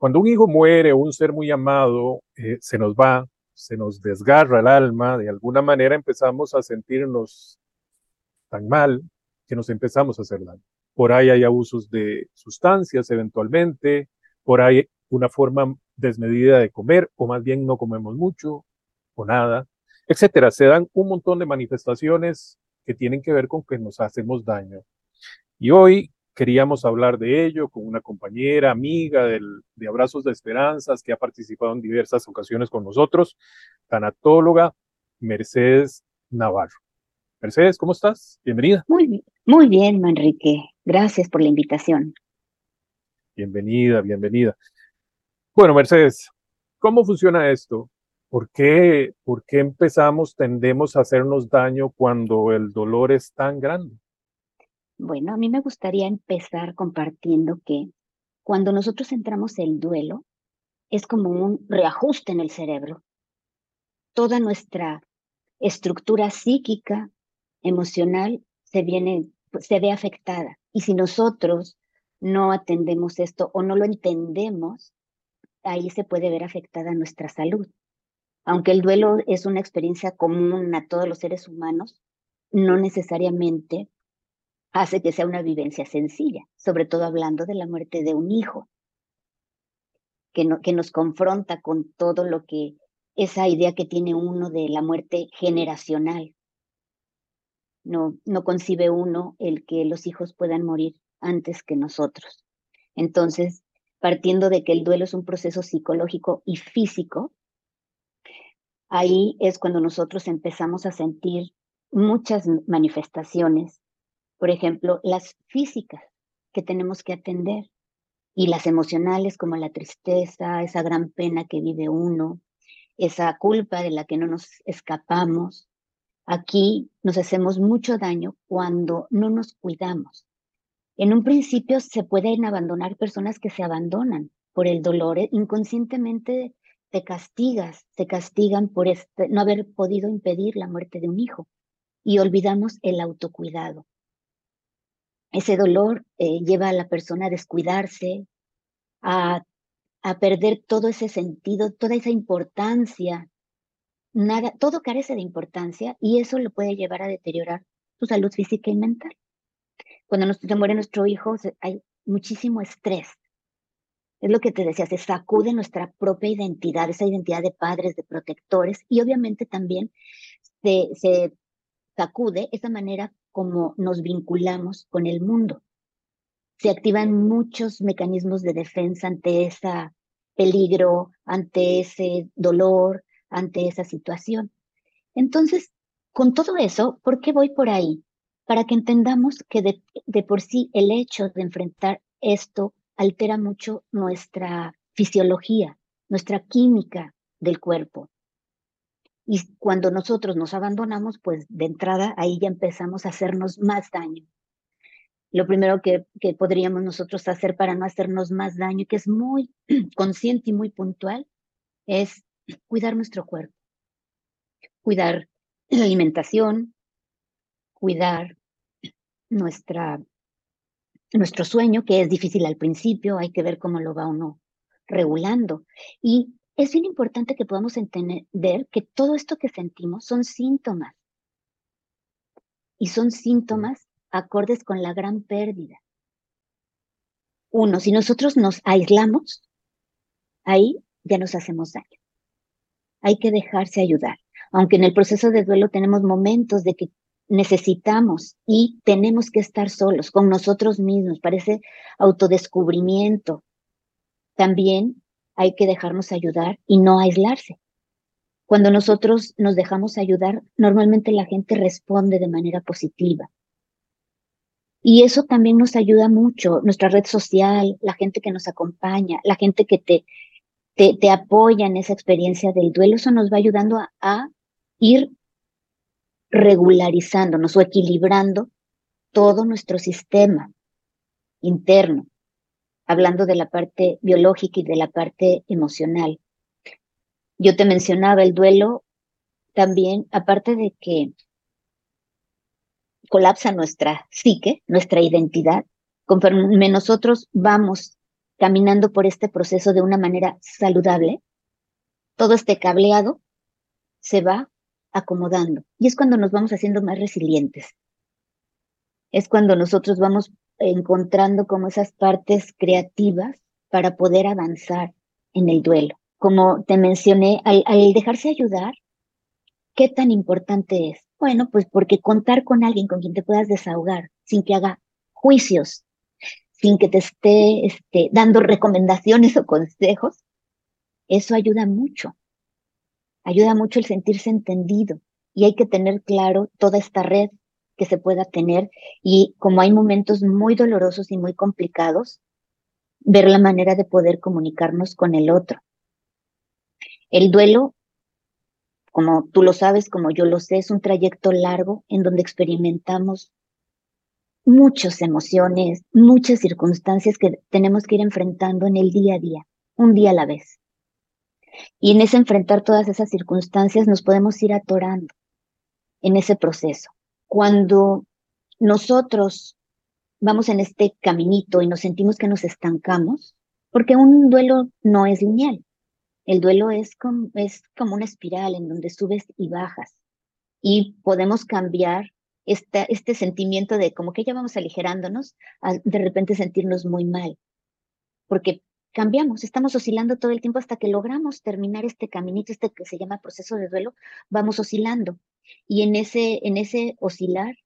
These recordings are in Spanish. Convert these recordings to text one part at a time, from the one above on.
Cuando un hijo muere un ser muy amado eh, se nos va, se nos desgarra el alma, de alguna manera empezamos a sentirnos tan mal que nos empezamos a hacer daño. Por ahí hay abusos de sustancias eventualmente, por ahí una forma desmedida de comer, o más bien no comemos mucho o nada, etcétera. Se dan un montón de manifestaciones que tienen que ver con que nos hacemos daño. Y hoy queríamos hablar de ello con una compañera, amiga del, de Abrazos de Esperanzas, que ha participado en diversas ocasiones con nosotros, tanatóloga Mercedes Navarro. Mercedes, ¿cómo estás? Bienvenida. Muy bien, muy bien, Manrique. Gracias por la invitación. Bienvenida, bienvenida. Bueno, Mercedes, ¿cómo funciona esto? ¿Por qué, ¿Por qué empezamos, tendemos a hacernos daño cuando el dolor es tan grande? Bueno, a mí me gustaría empezar compartiendo que cuando nosotros entramos en duelo, es como un reajuste en el cerebro. Toda nuestra estructura psíquica, emocional, se, viene, se ve afectada. Y si nosotros no atendemos esto o no lo entendemos, ahí se puede ver afectada nuestra salud. Aunque el duelo es una experiencia común a todos los seres humanos, no necesariamente hace que sea una vivencia sencilla, sobre todo hablando de la muerte de un hijo, que, que nos confronta con todo lo que esa idea que tiene uno de la muerte generacional. No, no concibe uno el que los hijos puedan morir antes que nosotros. Entonces, partiendo de que el duelo es un proceso psicológico y físico, ahí es cuando nosotros empezamos a sentir muchas manifestaciones por ejemplo, las físicas que tenemos que atender y las emocionales como la tristeza, esa gran pena que vive uno, esa culpa de la que no nos escapamos. Aquí nos hacemos mucho daño cuando no nos cuidamos. En un principio se pueden abandonar personas que se abandonan por el dolor. Eh, inconscientemente te castigas, te castigan por este, no haber podido impedir la muerte de un hijo y olvidamos el autocuidado. Ese dolor eh, lleva a la persona a descuidarse, a, a perder todo ese sentido, toda esa importancia. Nada, todo carece de importancia y eso lo puede llevar a deteriorar su salud física y mental. Cuando nos muere nuestro hijo, hay muchísimo estrés. Es lo que te decía, se sacude nuestra propia identidad, esa identidad de padres, de protectores, y obviamente también se, se sacude esa manera como nos vinculamos con el mundo. Se activan muchos mecanismos de defensa ante ese peligro, ante ese dolor, ante esa situación. Entonces, con todo eso, ¿por qué voy por ahí? Para que entendamos que de, de por sí el hecho de enfrentar esto altera mucho nuestra fisiología, nuestra química del cuerpo. Y cuando nosotros nos abandonamos, pues de entrada ahí ya empezamos a hacernos más daño. Lo primero que, que podríamos nosotros hacer para no hacernos más daño, que es muy consciente y muy puntual, es cuidar nuestro cuerpo, cuidar la alimentación, cuidar nuestra, nuestro sueño, que es difícil al principio, hay que ver cómo lo va uno regulando. Y es bien importante que podamos entender que todo esto que sentimos son síntomas. Y son síntomas acordes con la gran pérdida. Uno, si nosotros nos aislamos, ahí ya nos hacemos daño. Hay que dejarse ayudar. Aunque en el proceso de duelo tenemos momentos de que necesitamos y tenemos que estar solos con nosotros mismos, parece autodescubrimiento. También hay que dejarnos ayudar y no aislarse. Cuando nosotros nos dejamos ayudar, normalmente la gente responde de manera positiva. Y eso también nos ayuda mucho, nuestra red social, la gente que nos acompaña, la gente que te, te, apoya en esa experiencia del duelo, eso nos va ayudando a, a ir regularizándonos o equilibrando todo nuestro sistema interno hablando de la parte biológica y de la parte emocional. Yo te mencionaba el duelo también, aparte de que colapsa nuestra psique, nuestra identidad, conforme nosotros vamos caminando por este proceso de una manera saludable, todo este cableado se va acomodando. Y es cuando nos vamos haciendo más resilientes. Es cuando nosotros vamos encontrando como esas partes creativas para poder avanzar en el duelo. Como te mencioné, al, dejarse ayudar, ¿qué tan importante es? Bueno, pues porque contar con alguien con quien te puedas desahogar, sin que haga juicios, sin que te esté este, dando recomendaciones o consejos, eso ayuda mucho. Ayuda mucho el sentirse entendido y hay que tener claro toda esta red que se pueda tener y como hay momentos muy dolorosos y muy complicados, ver la manera de poder comunicarnos con el otro. El duelo, como tú lo sabes, como yo lo sé, es un trayecto largo en donde experimentamos muchas emociones, muchas circunstancias que tenemos que ir enfrentando en el día a día, un día a la vez. Y en ese enfrentar todas esas circunstancias nos podemos ir atorando en ese proceso. Cuando nosotros vamos en este caminito y nos sentimos que nos estancamos, porque un duelo no es lineal. El duelo es como, es como una espiral en donde subes y bajas y podemos cambiar este, este sentimiento de como que ya vamos aligerándonos, a de repente sentirnos muy mal, porque cambiamos, estamos oscilando todo el tiempo hasta que logramos terminar este caminito, este que se llama proceso de duelo, vamos oscilando. Y en ese, en ese oscilar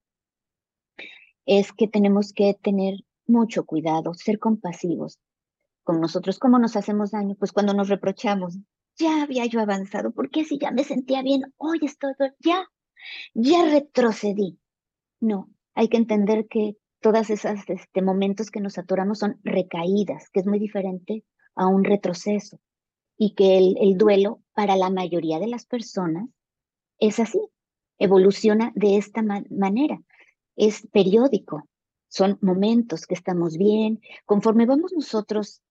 es que tenemos que tener mucho cuidado, ser compasivos con nosotros. ¿Cómo nos hacemos daño? Pues cuando nos reprochamos, ya había yo avanzado, ¿por qué si ya me sentía bien, hoy estoy, ya, ya retrocedí? No, hay que entender que todas esas este, momentos que nos atoramos son recaídas, que es muy diferente a un retroceso y que el, el duelo para la mayoría de las personas es así, evoluciona de esta manera, es periódico, son momentos que estamos bien, conforme vamos nosotros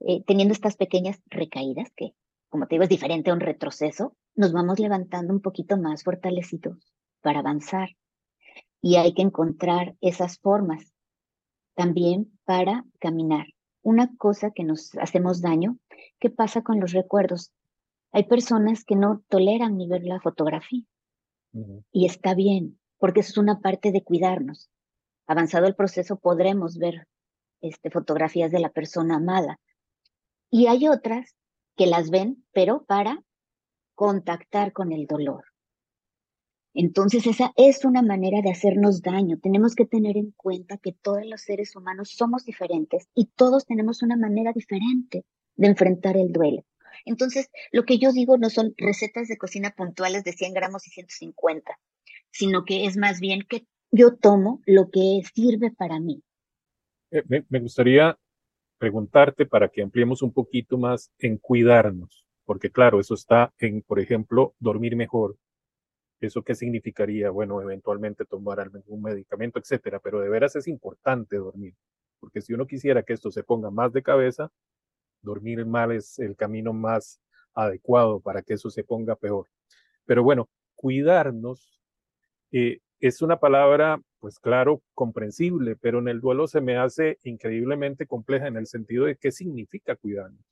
eh, teniendo estas pequeñas recaídas, que como te digo es diferente a un retroceso, nos vamos levantando un poquito más fortalecidos para avanzar. Y hay que encontrar esas formas también para caminar. Una cosa que nos hacemos daño, ¿qué pasa con los recuerdos? Hay personas que no toleran ni ver la fotografía. Y está bien, porque eso es una parte de cuidarnos. Avanzado el proceso podremos ver este, fotografías de la persona amada. Y hay otras que las ven, pero para contactar con el dolor. Entonces esa es una manera de hacernos daño. Tenemos que tener en cuenta que todos los seres humanos somos diferentes y todos tenemos una manera diferente de enfrentar el duelo. Entonces, lo que yo digo no son recetas de cocina puntuales de 100 gramos y 150, sino que es más bien que yo tomo lo que sirve para mí. Eh, me, gustaría preguntarte para que ampliemos un poquito más en cuidarnos, porque claro, eso está en, por ejemplo, dormir mejor. ¿Eso qué significaría? Bueno, eventualmente tomar algún medicamento, etcétera, pero de veras es importante dormir, porque si uno quisiera que esto se ponga más de cabeza, dormir mal es el camino más adecuado para que eso se ponga peor. Pero bueno, cuidarnos eh, es una palabra, pues claro, comprensible, pero en el duelo se me hace increíblemente compleja en el sentido de qué significa cuidarnos.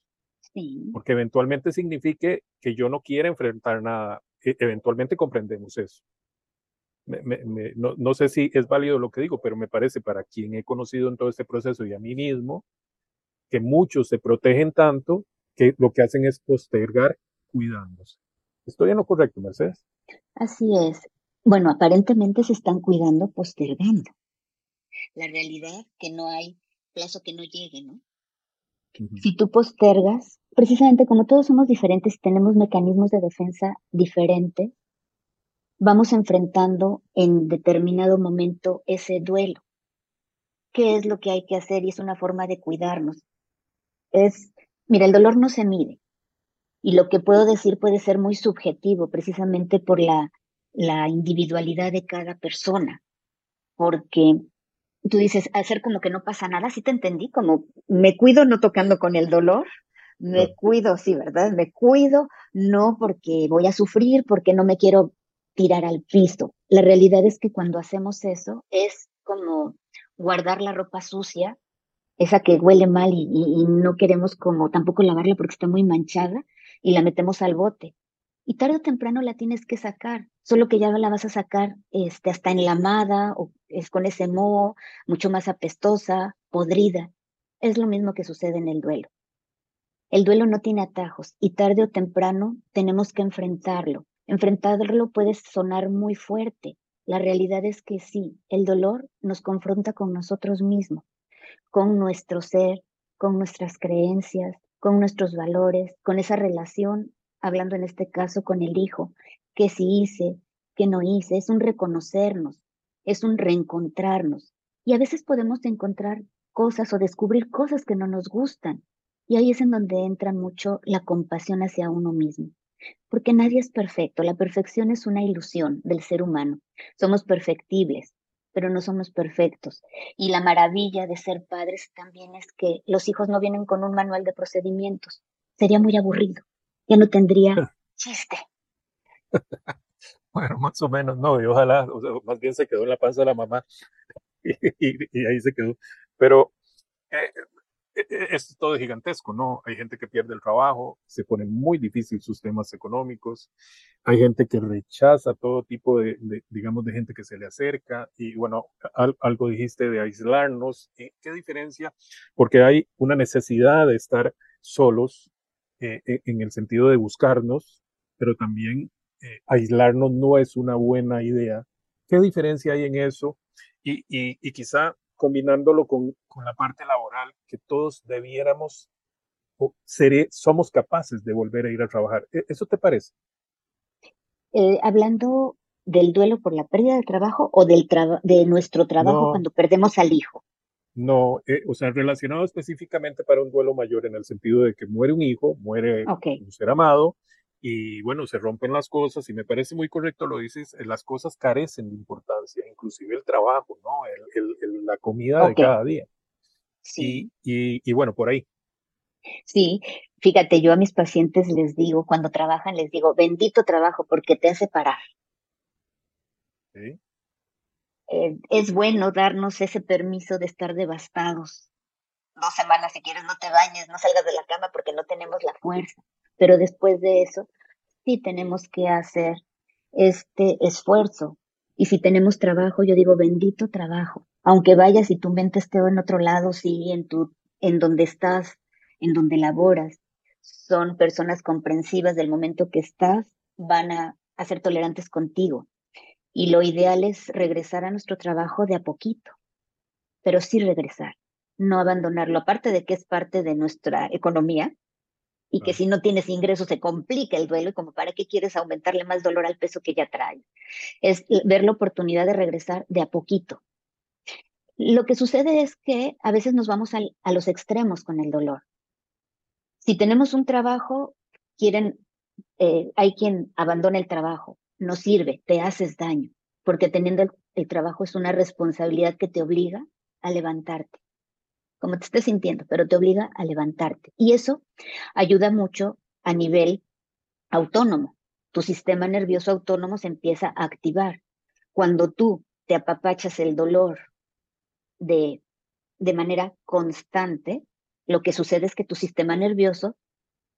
Porque eventualmente signifique que yo no quiera enfrentar nada. E, eventualmente comprendemos eso. no, no, sé si es válido lo que digo, pero me parece para quien he conocido en todo este proceso y a mí mismo, que muchos se protegen tanto que lo que hacen es postergar cuidándose. ¿Estoy en lo correcto, Mercedes? Así es. Bueno, aparentemente se están cuidando postergando. La realidad que no hay plazo que no llegue, ¿no? Si tú postergas, precisamente como todos somos diferentes y tenemos mecanismos de defensa diferentes, vamos enfrentando en determinado momento ese duelo. ¿Qué es lo que hay que hacer? Y es una forma de cuidarnos es, mira, el dolor no se mide. Y lo que puedo decir puede ser muy subjetivo, precisamente por la, la individualidad de cada persona. Porque tú dices, hacer como que no pasa nada, sí te entendí, como me cuido no tocando con el dolor, me cuido, sí, ¿verdad? Me cuido no porque voy a sufrir, porque no me quiero tirar al piso. La realidad es que cuando hacemos eso es como guardar la ropa sucia esa que huele mal y, no queremos como tampoco lavarla porque está muy manchada y la metemos al bote. Y tarde o temprano la tienes que sacar, solo que ya la vas a sacar este, hasta enlamada o es con ese moho, mucho más apestosa, podrida. Es lo mismo que sucede en el duelo. El duelo no tiene atajos y tarde o temprano tenemos que enfrentarlo. Enfrentarlo puede sonar muy fuerte. La realidad es que sí, el dolor nos confronta con nosotros mismos, con nuestro ser, con nuestras creencias, con nuestros valores, con esa relación, hablando en este caso con el hijo, que sí hice, que no hice, es un reconocernos, es un reencontrarnos. Y a veces podemos encontrar cosas o descubrir cosas que no nos gustan. Y ahí es en donde entra mucho la compasión hacia uno mismo. Porque nadie es perfecto, la perfección es una ilusión del ser humano. Somos perfectibles, pero no somos perfectos. Y la maravilla de ser padres también es que los hijos no vienen con un manual de procedimientos. Sería muy aburrido. Ya no tendría chiste. bueno, más o menos, no, y ojalá, más bien se quedó en la panza de la mamá y, ahí se quedó. Pero eh, es todo gigantesco, ¿no? Hay gente que pierde el trabajo, se pone muy difícil sus temas económicos, hay gente que rechaza todo tipo de, digamos, de gente que se le acerca y bueno, algo dijiste de aislarnos, ¿qué diferencia? Porque hay una necesidad de estar solos eh, eh, en el sentido de buscarnos, pero también aislarnos no es una buena idea. ¿Qué diferencia hay en eso? Y quizá combinándolo con, con la parte laboral, que todos debiéramos o seré, somos capaces de volver a ir a trabajar. ¿E-, ¿Eso te parece? Eh, hablando del duelo por la pérdida del trabajo o del de nuestro trabajo cuando perdemos al hijo. No, eh, o sea, relacionado específicamente para un duelo mayor en el sentido de que muere un hijo, muere un ser amado y bueno, se rompen las cosas y me parece muy correcto lo dices, eh, las cosas carecen de importancia, inclusive el trabajo, ¿no? El, la comida de cada día. Sí. Y, y, bueno, por ahí. Sí, fíjate, yo a mis pacientes les digo, cuando trabajan, les digo, bendito trabajo porque te hace parar. ¿Sí? Eh, es bueno darnos ese permiso de estar devastados. Dos semanas, si quieres, no te bañes, no salgas de la cama porque no tenemos la fuerza pero después de eso sí tenemos que hacer este esfuerzo. Y si tenemos trabajo, yo digo, bendito trabajo. Aunque vayas y tu mente esté en otro lado, sí, en, tu, en donde estás, en donde laboras, son personas comprensivas del momento que estás, van a, a ser tolerantes contigo. Y lo ideal es regresar a nuestro trabajo de a poquito, pero sí regresar, no abandonarlo, aparte de que es parte de nuestra economía, y que si no tienes ingresos se complica el duelo y como para qué quieres aumentarle más dolor al peso que ya trae. Es ver la oportunidad de regresar de a poquito. Lo que sucede es que a veces nos vamos a los extremos con el dolor. Si tenemos un trabajo, quieren, eh, hay quien abandona el trabajo, no sirve, te haces daño, porque teniendo el trabajo es una responsabilidad que te obliga a levantarte como te estés sintiendo, pero te obliga a levantarte. Y eso ayuda mucho a nivel autónomo. Tu sistema nervioso autónomo se empieza a activar. Cuando tú te apapachas el dolor de, de manera constante, lo que sucede es que tu sistema nervioso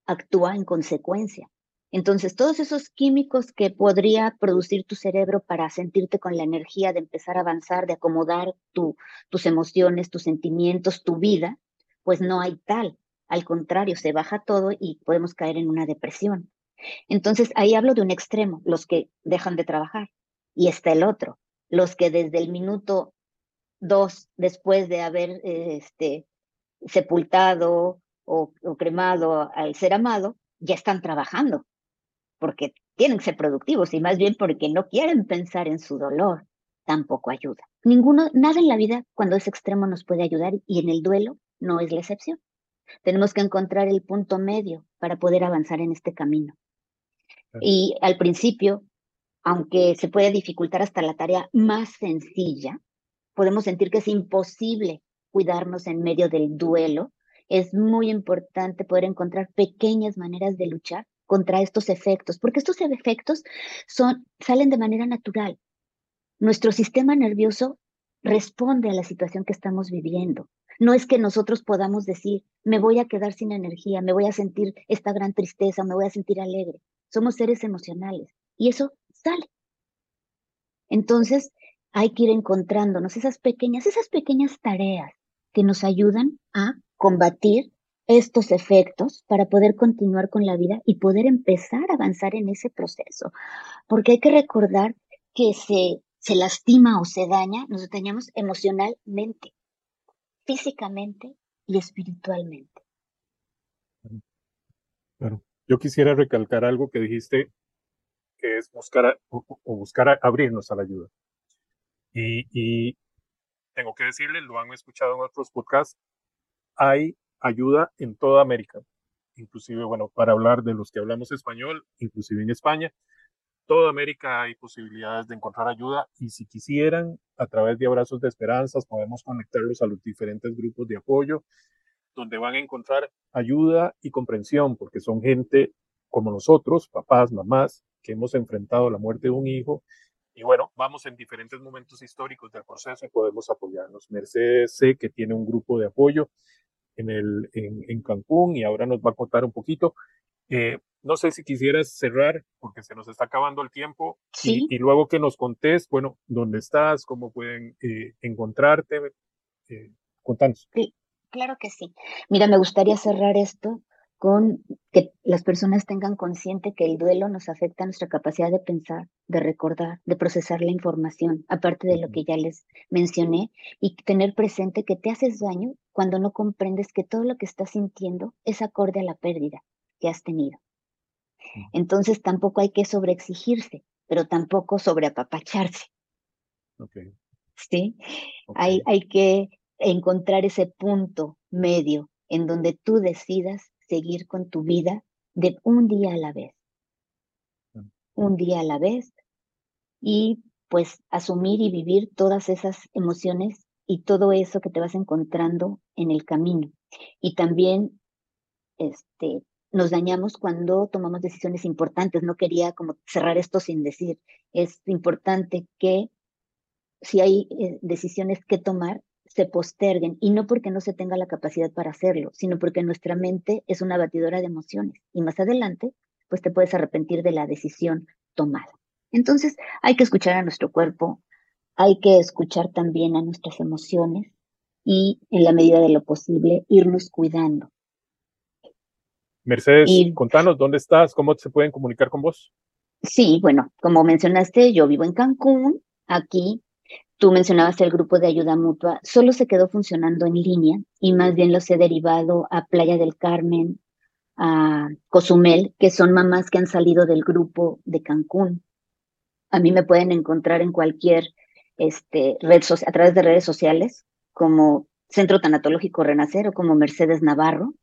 actúa en consecuencia. Entonces, todos esos químicos que podría producir tu cerebro para sentirte con la energía de empezar a avanzar, de acomodar tu, tus emociones, tus sentimientos, tu vida, pues no hay tal. Al contrario, se baja todo y podemos caer en una depresión. Entonces, ahí hablo de un extremo, los que dejan de trabajar, y está el otro, los que desde el minuto dos, después de haber este, sepultado o cremado al ser amado, ya están trabajando porque tienen que ser productivos y más bien porque no quieren pensar en su dolor, tampoco ayuda. Ninguno, nada en la vida cuando es extremo nos puede ayudar y en el duelo no es la excepción. Tenemos que encontrar el punto medio para poder avanzar en este camino. Y al principio, aunque se puede dificultar hasta la tarea más sencilla, podemos sentir que es imposible cuidarnos en medio del duelo. Es muy importante poder encontrar pequeñas maneras de luchar contra estos efectos, porque estos efectos son, salen de manera natural. Nuestro sistema nervioso responde a la situación que estamos viviendo. No es que nosotros podamos decir, me voy a quedar sin energía, me voy a sentir esta gran tristeza, me voy a sentir alegre. Somos seres emocionales y eso sale. Entonces, hay que ir encontrándonos esas pequeñas, esas pequeñas tareas que nos ayudan a combatir estos efectos para poder continuar con la vida y poder empezar a avanzar en ese proceso. Porque hay que recordar que se, se lastima o se daña, nos dañamos emocionalmente, físicamente y espiritualmente. Claro. Yo quisiera recalcar algo que dijiste, que es buscar o, buscar abrirnos a la ayuda. Y, y, tengo que decirle, lo han escuchado en otros podcasts, hay ayuda en toda América, inclusive, bueno, para hablar de los que hablamos español, inclusive en España, toda América hay posibilidades de encontrar ayuda y si quisieran, a través de Abrazos de Esperanzas, podemos conectarlos a los diferentes grupos de apoyo, donde van a encontrar ayuda y comprensión, porque son gente como nosotros, papás, mamás, que hemos enfrentado la muerte de un hijo. Y bueno, vamos en diferentes momentos históricos del proceso y podemos apoyarnos. Mercedes sé que tiene un grupo de apoyo en, el, en, Cancún y ahora nos va a contar un poquito. Eh, no sé si quisieras cerrar porque se nos está acabando el tiempo y, luego que nos contés, bueno, dónde estás, cómo pueden eh, encontrarte. Eh, contanos. Sí, claro que sí. Mira, me gustaría cerrar esto con que las personas tengan consciente que el duelo nos afecta a nuestra capacidad de pensar, de recordar, de procesar la información, aparte de lo que ya les mencioné, y tener presente que te haces daño cuando no comprendes que todo lo que estás sintiendo es acorde a la pérdida que has tenido. Entonces tampoco hay que sobreexigirse, pero tampoco sobreapapacharse. Okay. ¿Sí? Hay, hay que encontrar ese punto medio en donde tú decidas seguir con tu vida de un día a la vez. Mm. Un día a la vez y pues asumir y vivir todas esas emociones y todo eso que te vas encontrando en el camino. Y también este, nos dañamos cuando tomamos decisiones importantes. No quería como cerrar esto sin decir, es importante que si hay eh, decisiones que tomar, se posterguen y no porque no se tenga la capacidad para hacerlo, sino porque nuestra mente es una batidora de emociones y más adelante pues te puedes arrepentir de la decisión tomada. Entonces hay que escuchar a nuestro cuerpo, hay que escuchar también a nuestras emociones y en la medida de lo posible irnos cuidando. Mercedes, contanos dónde estás, cómo se pueden comunicar con vos. Sí, bueno, como mencionaste, yo vivo en Cancún, aquí Tú mencionabas el grupo de ayuda mutua, solo se quedó funcionando en línea y más bien los he derivado a Playa del Carmen, a Cozumel, que son mamás que han salido del grupo de Cancún. A mí me pueden encontrar en cualquier este, red a través de redes sociales, como Centro Tanatológico Renacer o como Mercedes Navarro.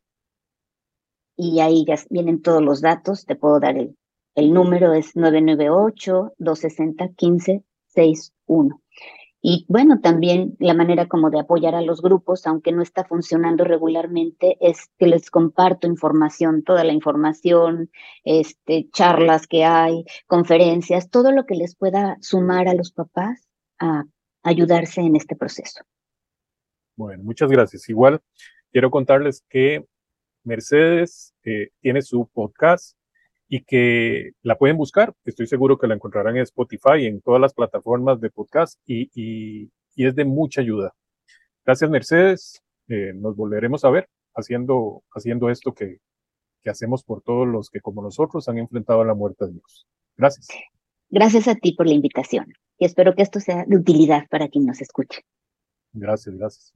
Y ahí ya vienen todos los datos. Te puedo dar el, el número, es 998-260-1561. Y bueno, también la manera como de apoyar a los grupos, aunque no está funcionando regularmente, es que les comparto información, toda la información, este, charlas que hay, conferencias, todo lo que les pueda sumar a los papás a ayudarse en este proceso. Bueno, muchas gracias. Igual quiero contarles que Mercedes eh, tiene su podcast y que la pueden buscar. Estoy seguro que la encontrarán en Spotify, en todas las plataformas de podcast y, y, es de mucha ayuda. Gracias, Mercedes. Eh, nos volveremos a ver haciendo, haciendo esto que, que hacemos por todos los que, como nosotros, han enfrentado a la muerte de Dios. Gracias. Gracias a ti por la invitación y espero que esto sea de utilidad para quien nos escuche. Gracias, gracias.